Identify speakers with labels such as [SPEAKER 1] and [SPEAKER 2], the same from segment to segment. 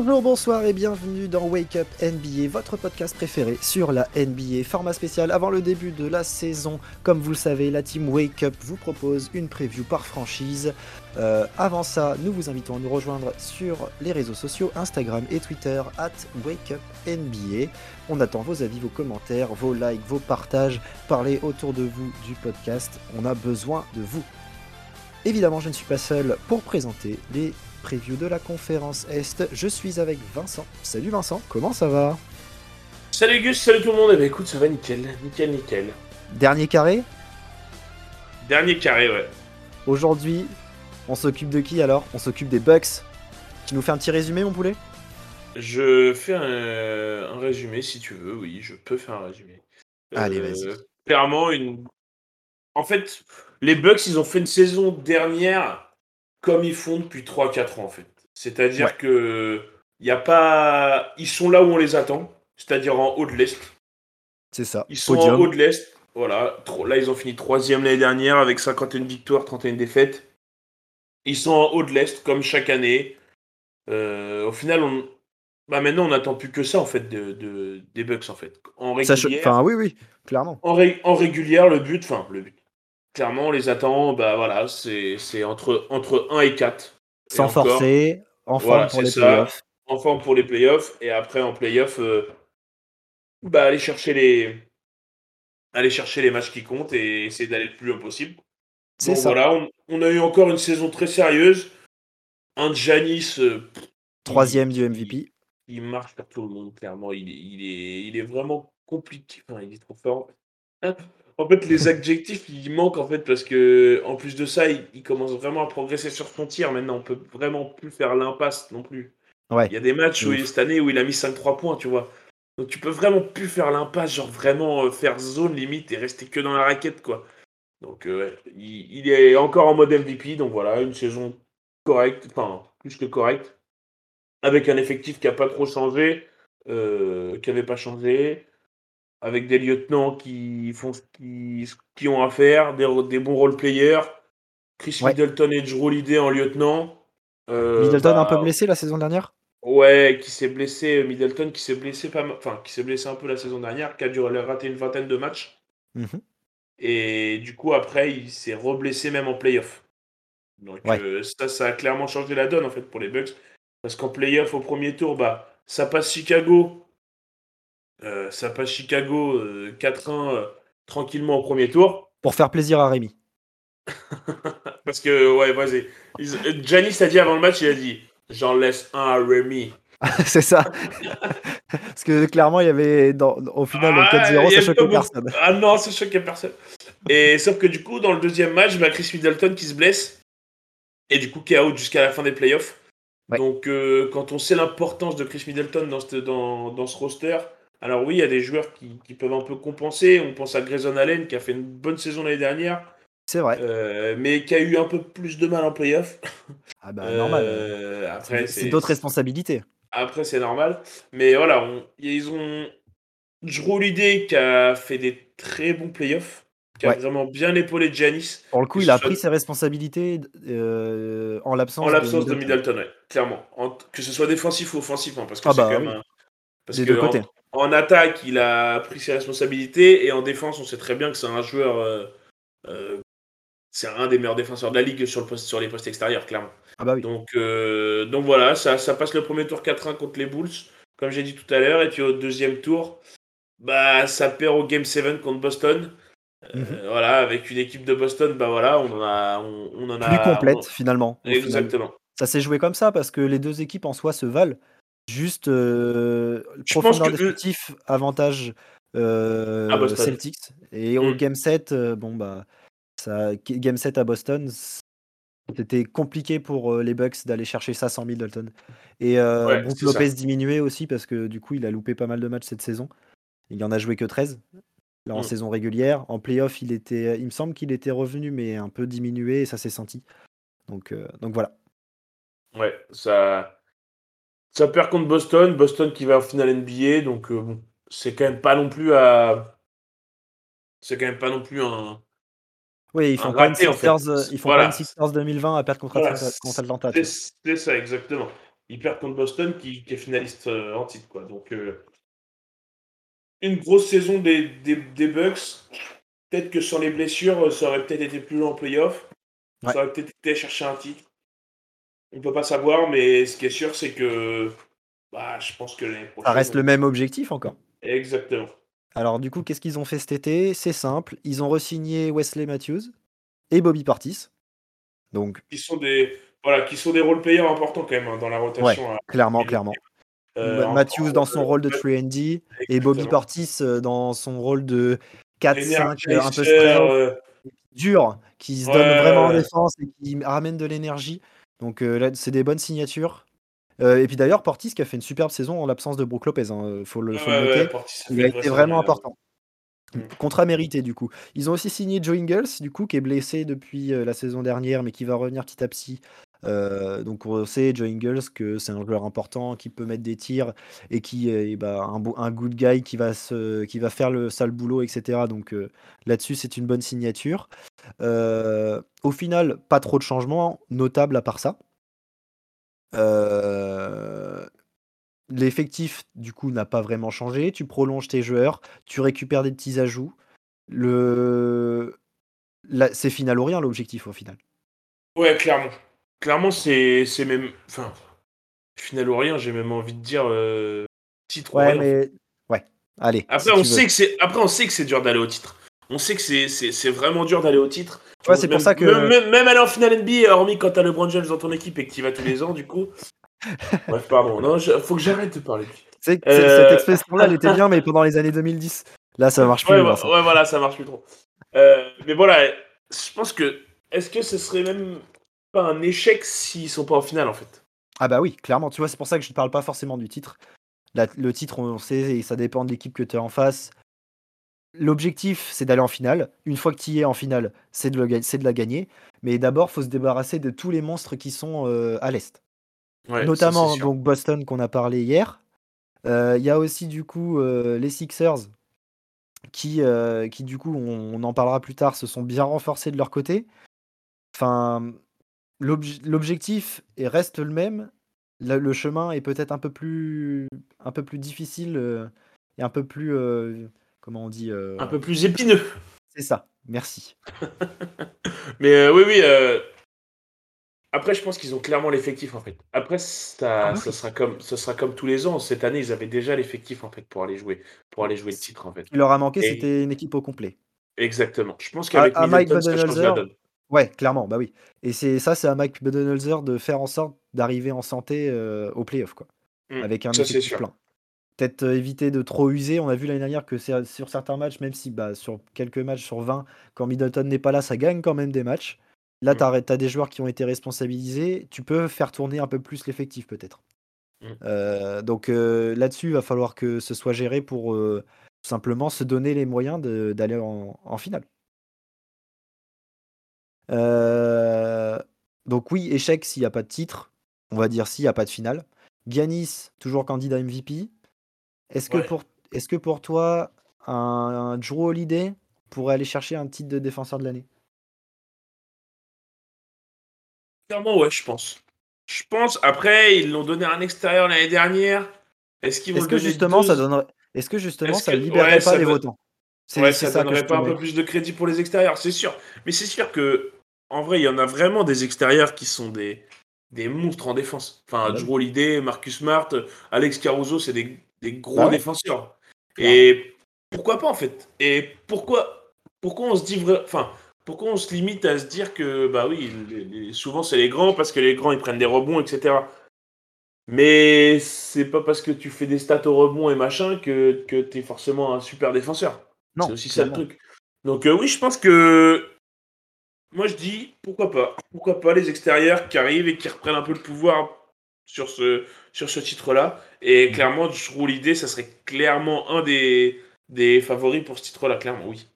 [SPEAKER 1] Bonjour, bonsoir et bienvenue dans Wake Up NBA, votre podcast préféré sur la NBA. Format spécial avant le début de la saison. Comme vous le savez, la team Wake Up vous propose une preview par franchise. Euh, avant ça, nous vous invitons à nous rejoindre sur les réseaux sociaux Instagram et Twitter at Wake Up NBA. On attend vos avis, vos commentaires, vos likes, vos partages. Parlez autour de vous du podcast. On a besoin de vous. Évidemment, je ne suis pas seul pour présenter les previews de la conférence Est. Je suis avec Vincent. Salut Vincent, comment ça va?
[SPEAKER 2] Salut Gus, salut tout le monde. Eh ben écoute, ça va nickel, nickel, nickel.
[SPEAKER 1] Dernier carré?
[SPEAKER 2] Dernier carré, ouais.
[SPEAKER 1] Aujourd'hui, on s'occupe de qui alors? On s'occupe des Bucks. Tu nous fais un petit résumé, mon poulet?
[SPEAKER 2] Je fais un, un résumé si tu veux, oui, je peux faire un résumé.
[SPEAKER 1] Allez,
[SPEAKER 2] Euh,
[SPEAKER 1] vas-y.
[SPEAKER 2] Clairement, une. En fait, les Bucks, ils ont fait une saison dernière comme ils font depuis 3-4 ans, en fait. C'est-à-dire
[SPEAKER 1] Ouais.
[SPEAKER 2] que. Y a pas... Ils sont là où on les attend, c'est-à-dire en haut de l'Est.
[SPEAKER 1] C'est ça.
[SPEAKER 2] Ils sont
[SPEAKER 1] Podium.
[SPEAKER 2] en haut de l'Est. Voilà. Là, ils ont fini troisième l'année dernière avec 51 victoires, 31 défaites. Ils sont en haut de l'Est, comme chaque année. Euh, au final, on... bah, maintenant, on n'attend plus que ça, en fait, de, de- des Bucks, en fait. En
[SPEAKER 1] Sach-
[SPEAKER 2] régulière,
[SPEAKER 1] Enfin, oui, oui, clairement.
[SPEAKER 2] en, ré- en régulière, le but, enfin, le but. Clairement, on les attend, bah voilà, c'est entre, entre 1 et 4. Et
[SPEAKER 1] Sans forcer, en forme
[SPEAKER 2] Voilà,
[SPEAKER 1] pour les playoffs.
[SPEAKER 2] En forme pour les playoffs, et après, en playoffs, euh, bah, aller chercher les aller chercher les matchs qui comptent et essayer d'aller le plus loin possible.
[SPEAKER 1] C'est ça.
[SPEAKER 2] voilà, on, on a eu encore une saison très sérieuse. Un Janis euh,
[SPEAKER 1] Troisième du MVP.
[SPEAKER 2] il marche sur tout le monde, clairement. Il, est- il, est, il est vraiment compliqué. Enfin, il est trop fort. En fait, les adjectifs, ils manquent en fait parce que en plus de ça, il, il commence vraiment à progresser sur son tir. Maintenant, on peut vraiment plus faire l'impasse non plus.
[SPEAKER 1] Ouais.
[SPEAKER 2] Il y a des matchs où, il- cette année où il a mis 5-3 points, tu vois. Donc tu peux vraiment plus faire l'impasse, genre vraiment euh, faire zone limite et rester que dans la raquette, quoi. Donc euh, il, il est encore en mode MVP, donc voilà, une saison correcte, enfin plus que correcte, avec un effectif qui a pas trop changé, euh, qui avait pas changé, avec des lieutenants qui font ce qu'ils ont à faire, des, des bons role players, Chris
[SPEAKER 1] Ouais.
[SPEAKER 2] Middleton et Drew Holiday en lieutenant. Euh,
[SPEAKER 1] Middleton un
[SPEAKER 2] bah,
[SPEAKER 1] peu blessé la saison dernière?
[SPEAKER 2] Ouais, qui s'est blessé, Middleton qui s'est blessé pas enfin qui s'est blessé un peu la saison dernière, qui a dû rater une vingtaine de matchs.
[SPEAKER 1] Mhm.
[SPEAKER 2] Et du coup, après, il s'est reblessé même en playoff. Donc
[SPEAKER 1] Ouais.
[SPEAKER 2] euh, ça, ça a clairement changé la donne en fait pour les Bucks. Parce qu'en playoff, au premier tour, bah, ça passe Chicago. Euh, ça passe Chicago euh, 4-1 euh, tranquillement au premier tour.
[SPEAKER 1] Pour faire plaisir à Rémi.
[SPEAKER 2] Parce que, ouais, vas-y. Euh, Giannis a dit avant le match, il a dit J'en laisse un à Rémi.
[SPEAKER 1] c'est ça. Parce que clairement, il y avait dans, au final le
[SPEAKER 2] Ah,
[SPEAKER 1] 4-0,
[SPEAKER 2] il y
[SPEAKER 1] ça choquait
[SPEAKER 2] beaucoup-
[SPEAKER 1] personne.
[SPEAKER 2] Ah non, ça choquait personne. Et sauf que du coup, dans le deuxième match, bah, Chris Middleton qui se blesse. Et du coup, qui est out jusqu'à la fin des playoffs.
[SPEAKER 1] Ouais.
[SPEAKER 2] Donc, euh, quand on sait l'importance de Chris Middleton dans ce, dans, dans ce roster, alors oui, il y a des joueurs qui, qui peuvent un peu compenser. On pense à Grayson Allen qui a fait une bonne saison l'année dernière,
[SPEAKER 1] C'est vrai.
[SPEAKER 2] euh, mais qui a eu un peu plus de mal en playoff.
[SPEAKER 1] Ah bah normal.
[SPEAKER 2] Euh, après,
[SPEAKER 1] C'est d'autres responsabilités.
[SPEAKER 2] après, c'est normal. Mais voilà, on- ils ont Drew Holiday qui a fait des très bons playoffs, qui a
[SPEAKER 1] Ouais.
[SPEAKER 2] vraiment bien épaulé Giannis
[SPEAKER 1] Pour le coup, il a
[SPEAKER 2] soit-
[SPEAKER 1] pris ses responsabilités euh, en l'absence
[SPEAKER 2] en l'absence de
[SPEAKER 1] Middleton.
[SPEAKER 2] Middleton, ouais, clairement. En- que ce soit défensif ou offensif, hein, parce que
[SPEAKER 1] Ah
[SPEAKER 2] c'est
[SPEAKER 1] bah
[SPEAKER 2] quand même
[SPEAKER 1] oui.
[SPEAKER 2] un- Parce
[SPEAKER 1] Des
[SPEAKER 2] que
[SPEAKER 1] deux côtés.
[SPEAKER 2] En, attaque, il a pris ses responsabilités, et en défense, on sait très bien que c'est un joueur. euh, euh, c'est un des meilleurs défenseurs de la ligue sur, le poste, sur les postes extérieurs, clairement.
[SPEAKER 1] Ah bah oui.
[SPEAKER 2] Donc, euh, donc voilà, ça, ça passe le premier tour 4-1 contre les Bulls, comme j'ai dit tout à l'heure. Et puis au deuxième tour, bah, ça perd au Game 7 contre Boston.
[SPEAKER 1] Mhm.
[SPEAKER 2] Voilà, avec une équipe de Boston, bah voilà, on en a. On, on en a
[SPEAKER 1] Plus complète finalement. final.
[SPEAKER 2] exactement.
[SPEAKER 1] Ça s'est joué comme ça parce que les deux équipes en soi se valent. Juste euh, profondeur
[SPEAKER 2] que-
[SPEAKER 1] d'effectif, avantage euh. Celtics. Et au
[SPEAKER 2] Mm.
[SPEAKER 1] Game 7, euh, bon bah, ça, Game 7 à Boston, c'était compliqué pour euh, les Bucks d'aller chercher ça sans Middleton. Et euh,
[SPEAKER 2] Ouais,
[SPEAKER 1] Brook Lopez
[SPEAKER 2] ça.
[SPEAKER 1] diminuait aussi parce que du coup, il a loupé pas mal de matchs cette saison. Il en a joué que 13 là, en
[SPEAKER 2] Mm.
[SPEAKER 1] saison régulière. En playoff, il, était, il me semble qu'il était revenu, mais un peu diminué et ça s'est senti. Donc, euh, donc voilà.
[SPEAKER 2] Ouais, ça. Ça perd contre Boston. Boston qui va en finale NBA, donc euh, bon, c'est quand même pas non plus à. C'est quand même pas non plus un.
[SPEAKER 1] Oui, ils font pas une
[SPEAKER 2] raté, en fait.
[SPEAKER 1] Sixers, euh, ils font
[SPEAKER 2] Voilà.
[SPEAKER 1] pas une Sixers 2020 à perdre contre,
[SPEAKER 2] Voilà,
[SPEAKER 1] contre Atlanta,
[SPEAKER 2] C'est ça, exactement. ils perdent contre Boston qui, est finaliste en titre. Quoi. Donc, une grosse saison des, des, Bucks. Peut-être que sans les blessures, ça aurait peut-être été plus long en playoff. Ça aurait peut-être été chercher un titre. On peut pas savoir, mais ce qui est sûr, c'est que bah, je pense que l'année prochaine.
[SPEAKER 1] Ça reste le même objectif encore.
[SPEAKER 2] Exactement.
[SPEAKER 1] Alors, du coup, qu'est-ce qu'ils ont fait cet été? C'est simple. Ils ont re-signé Wesley Matthews et Bobby Partis. Donc...
[SPEAKER 2] Qui sont des, voilà, qui sont des role-players importants quand même hein, dans la rotation.
[SPEAKER 1] Ouais, clairement, clairement. Euh, Matthews dans son rôle de 3D et Bobby Partis euh, dans son rôle de 4-5 euh, un peu dur, qui se donne vraiment en défense et qui ramène de l'énergie. Donc là, c'est des bonnes signatures. et puis d'ailleurs, Portis qui a fait une superbe saison en l'absence de Brook Lopez, hein, faut le, faut noter. il a été vraiment important. Mm. Contrat mérité du coup. Ils ont aussi signé Joe Ingles du coup qui est blessé depuis la saison dernière mais qui va revenir petit à petit euh, donc on sait, Joe Ingles, que c'est un joueur important qui peut mettre des tirs et qui est bah, un, un, good guy qui va, se, qui va faire le sale boulot, etc. Donc euh, là-dessus, c'est une bonne signature. Euh, au final, pas trop de changements notables à part ça. L'effectif, du coup, n'a pas vraiment changé. Tu prolonges tes joueurs, tu récupères des petits ajouts. Le... C'est final ou rien l'objectif au final.
[SPEAKER 2] Ouais, clairement. Clairement, c'est même. Enfin, final ou rien, j'ai même envie de dire euh, titre
[SPEAKER 1] ouais, mais. Ouais, allez.
[SPEAKER 2] Après, on sait que c'est... Après, on sait que c'est dur d'aller au titre. On sait que c'est vraiment dur d'aller au titre.
[SPEAKER 1] Ouais, c'est pour ça que.
[SPEAKER 2] Même, aller en finale NBA, hormis quand t'as LeBron James dans ton équipe et que tu vas tous les ans, du coup. Bref, pardon. Non, faut que j'arrête de parler.
[SPEAKER 1] C'est euh... Cette expression-là, elle était bien, mais pendant les années 2010. Là, ça marche plus.
[SPEAKER 2] Ouais, ouais, voilà, ça marche plus trop. Euh, mais voilà, je pense que. Est-ce que ce serait même pas un échec s'ils sont pas en finale en fait.
[SPEAKER 1] Ah bah oui, clairement. Tu vois, c'est pour ça que je ne parle pas forcément du titre. le titre, on sait, et ça dépend de l'équipe que tu es en face. L'objectif, c'est d'aller en finale. Une fois que tu y es en finale, c'est de, de, la gagner. Mais d'abord, faut se débarrasser de tous les monstres qui sont euh, à l'est. Notamment donc Boston qu'on a parlé hier. Euh, il y a aussi du coup euh, les Sixers qui, qui du coup, on, on, en parlera plus tard, se sont bien renforcés de leur côté. Enfin, L'objectif reste le même. Le, chemin est peut-être un peu plus, un peu plus difficile euh, et un peu plus, euh, comment on dit
[SPEAKER 2] euh, Un peu plus épineux.
[SPEAKER 1] C'est ça. Merci.
[SPEAKER 2] Mais oui, oui. Après, je pense qu'ils ont clairement l'effectif en fait. Après, ça, ah sera comme, ce sera comme tous les ans. Cette année, ils avaient déjà l'effectif en fait pour aller jouer, pour aller jouer le titre en fait.
[SPEAKER 1] Il leur a manqué, c'était une équipe au complet.
[SPEAKER 2] Exactement. Je pense qu'avec
[SPEAKER 1] Mike Budenholzer, Ouais, clairement, bah oui. Et c'est ça, c'est à Mike Budenholzer de faire en sorte d'arriver en santé euh, au playoff, quoi. Mmh, avec un effectif plein. Peut-être euh, éviter de trop user. On a vu l'année dernière que c'est sur certains matchs, même si bah, sur quelques matchs sur 20, quand Middleton n'est pas là, ça gagne quand même des matchs. Là, mmh. tu as, des joueurs qui ont été responsabilisés. Tu peux faire tourner un peu plus l'effectif, peut-être. Mmh. Euh, donc là-dessus, il va falloir que ce soit géré pour simplement se donner les moyens d'aller en finale. Euh, donc oui, échec s'il n'y a pas de titre. On va dire s'il n'y a pas de finale. Giannis, toujours candidat MVP. Est-ce que, pour, est que pour toi, un, un Drew Holiday pourrait aller chercher un titre de défenseur de l'année?
[SPEAKER 2] Clairement, ouais, je pense. Je pense. Après, ils l'ont donné à un extérieur l'année dernière. Est-ce qu'ils vont
[SPEAKER 1] est que justement ça donnerait... Est-ce que justement ça ne libérerait pas les votants?
[SPEAKER 2] Ouais, ça, ça donnerait pas un peu plus de crédit pour les extérieurs, c'est sûr. Mais c'est sûr que en vrai, il y en a vraiment des extérieurs qui sont des, des monstres en défense. Enfin, Drew Holiday, Marcus Smart, Alex Caruso, c'est des, des, gros bah défenseurs. Et pourquoi pas en fait? Et pourquoi, pourquoi on se dit enfin, pourquoi on se limite à se dire que bah oui, souvent c'est les grands parce que les grands ils prennent des rebonds, etc. Mais c'est pas parce que tu fais des stats au rebond et machin que, que tu es forcément un super défenseur. C'est aussi ça le truc. Donc euh, oui, je pense que moi, je dis pourquoi pas? Pourquoi pas les extérieurs qui arrivent et qui reprennent un peu le pouvoir sur ce, sur ce titre-là. Et mm. clairement, je trouve l'idée, ça serait clairement un des, des favoris pour ce titre-là, clairement, oui.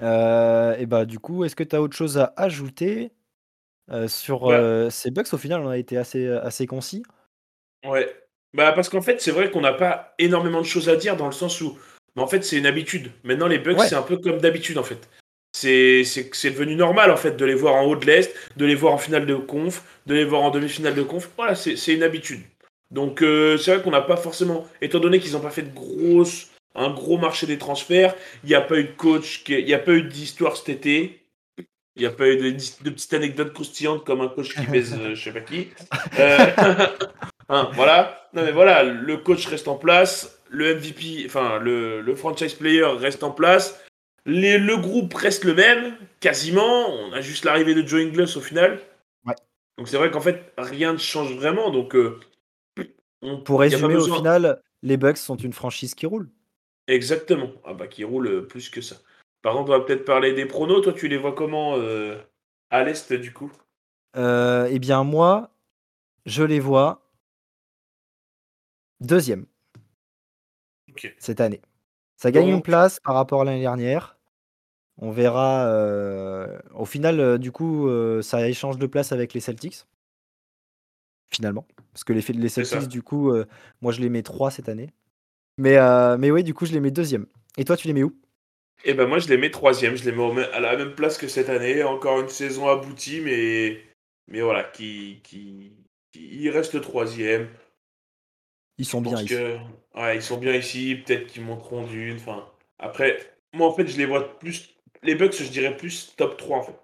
[SPEAKER 1] Euh, et bah, du coup, est-ce que tu as autre chose à ajouter euh, sur bah euh, ces bugs? Au final, on a été assez, assez concis.
[SPEAKER 2] Ouais. Bah, parce qu'en fait, c'est vrai qu'on n'a pas énormément de choses à dire dans le sens où. Mais en fait, c'est une habitude. Maintenant, les bugs, c'est un peu comme d'habitude, en fait. C'est devenu normal en fait de les voir en haut de l'Est, de les voir en finale de conf, de les voir en demi-finale de conf. Voilà, c'est une habitude. Donc euh, c'est vrai qu'on n'a pas forcément, étant donné qu'ils n'ont pas fait de grosses, un gros marché des transferts, il n'y a pas eu de coach, il n'y a pas eu d'histoire cet été. Il n'y a pas eu de, de, petites anecdotes croustillantes comme un coach qui baise euh, je sais pas qui. Euh, hein, voilà. Non mais voilà, le coach reste en place, le MVP, enfin le, le franchise player reste en place, le groupe reste le même, quasiment. On a juste l'arrivée de Joe Ingles au final. Donc c'est vrai qu'en fait, rien ne change vraiment. Donc, euh,
[SPEAKER 1] Pour résumer, au final, les Bucks sont une franchise qui roule.
[SPEAKER 2] Exactement. Ah bah qui roule euh, plus que ça. Par contre, on va peut-être parler des pronos. Toi, tu les vois comment euh, à l'Est du coup?
[SPEAKER 1] Eh bien, moi, je les vois deuxième cette année. Ça gagne une place par rapport à l'année dernière. On verra. Euh, au final, euh, du coup, euh, ça échange de place avec les Celtics. Finalement. Parce que les, les Celtics, du coup, moi je les mets 3 cette année. Mais, mais oui, du coup, je les mets deuxième. Et toi, tu les mets où?
[SPEAKER 2] Eh ben moi, je les mets troisième. Je les mets à la même place que cette année. Encore une saison aboutie, mais, mais voilà, qui, qui, qui... reste troisième.
[SPEAKER 1] Ils sont bien ici.
[SPEAKER 2] Ouais, ils sont bien ici. Peut-être qu'ils monteront d'une. Enfin, après, moi, en fait, je les vois plus. Les Bucks, je dirais plus top 3, en fait.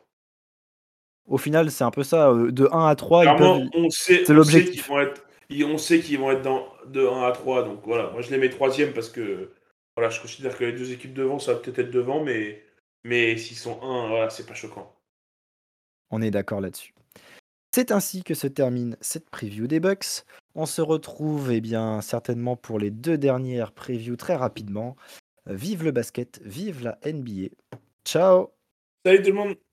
[SPEAKER 1] Au final, c'est un peu ça. Euh, de 1 à 3,
[SPEAKER 2] on sait, c'est l'objectif. On sait qu'ils vont être dans de 1 à 3. Donc voilà, moi je les mets troisième parce que voilà, je considère que les deux équipes devant, ça va peut-être être devant, mais, mais s'ils sont 1, voilà, c'est pas choquant.
[SPEAKER 1] On est d'accord là-dessus. C'est ainsi que se termine cette preview des Bucks. On se retrouve eh bien, certainement pour les deux dernières previews très rapidement. Vive le basket, vive la NBA. Ciao
[SPEAKER 2] Salut tout le monde